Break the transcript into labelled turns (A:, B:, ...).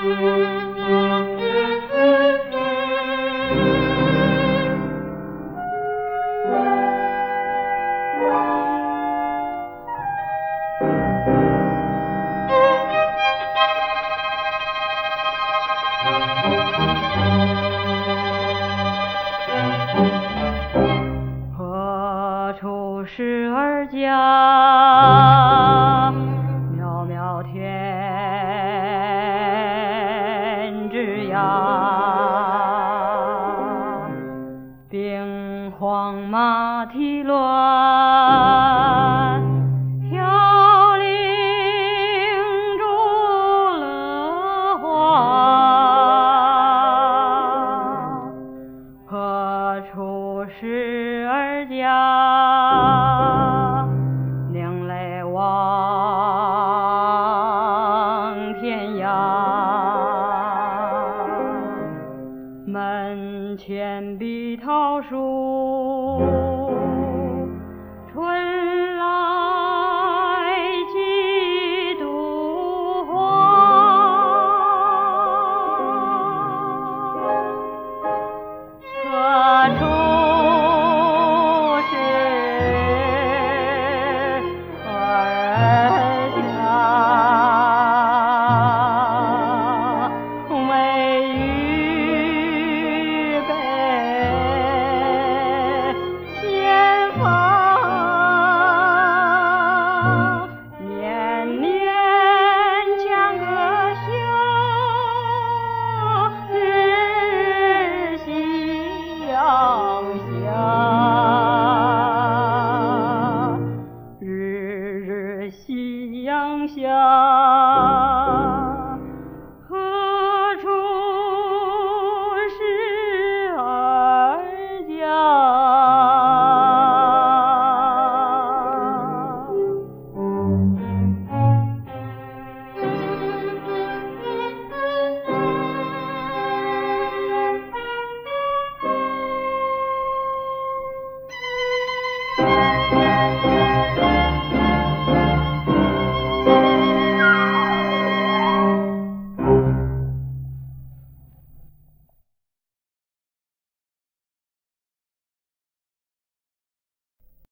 A: 何处是儿家？是呀，兵荒马蹄乱，飘零逐乐华，何处是儿家？另类望天涯。前碧桃树，春来几度花。乡。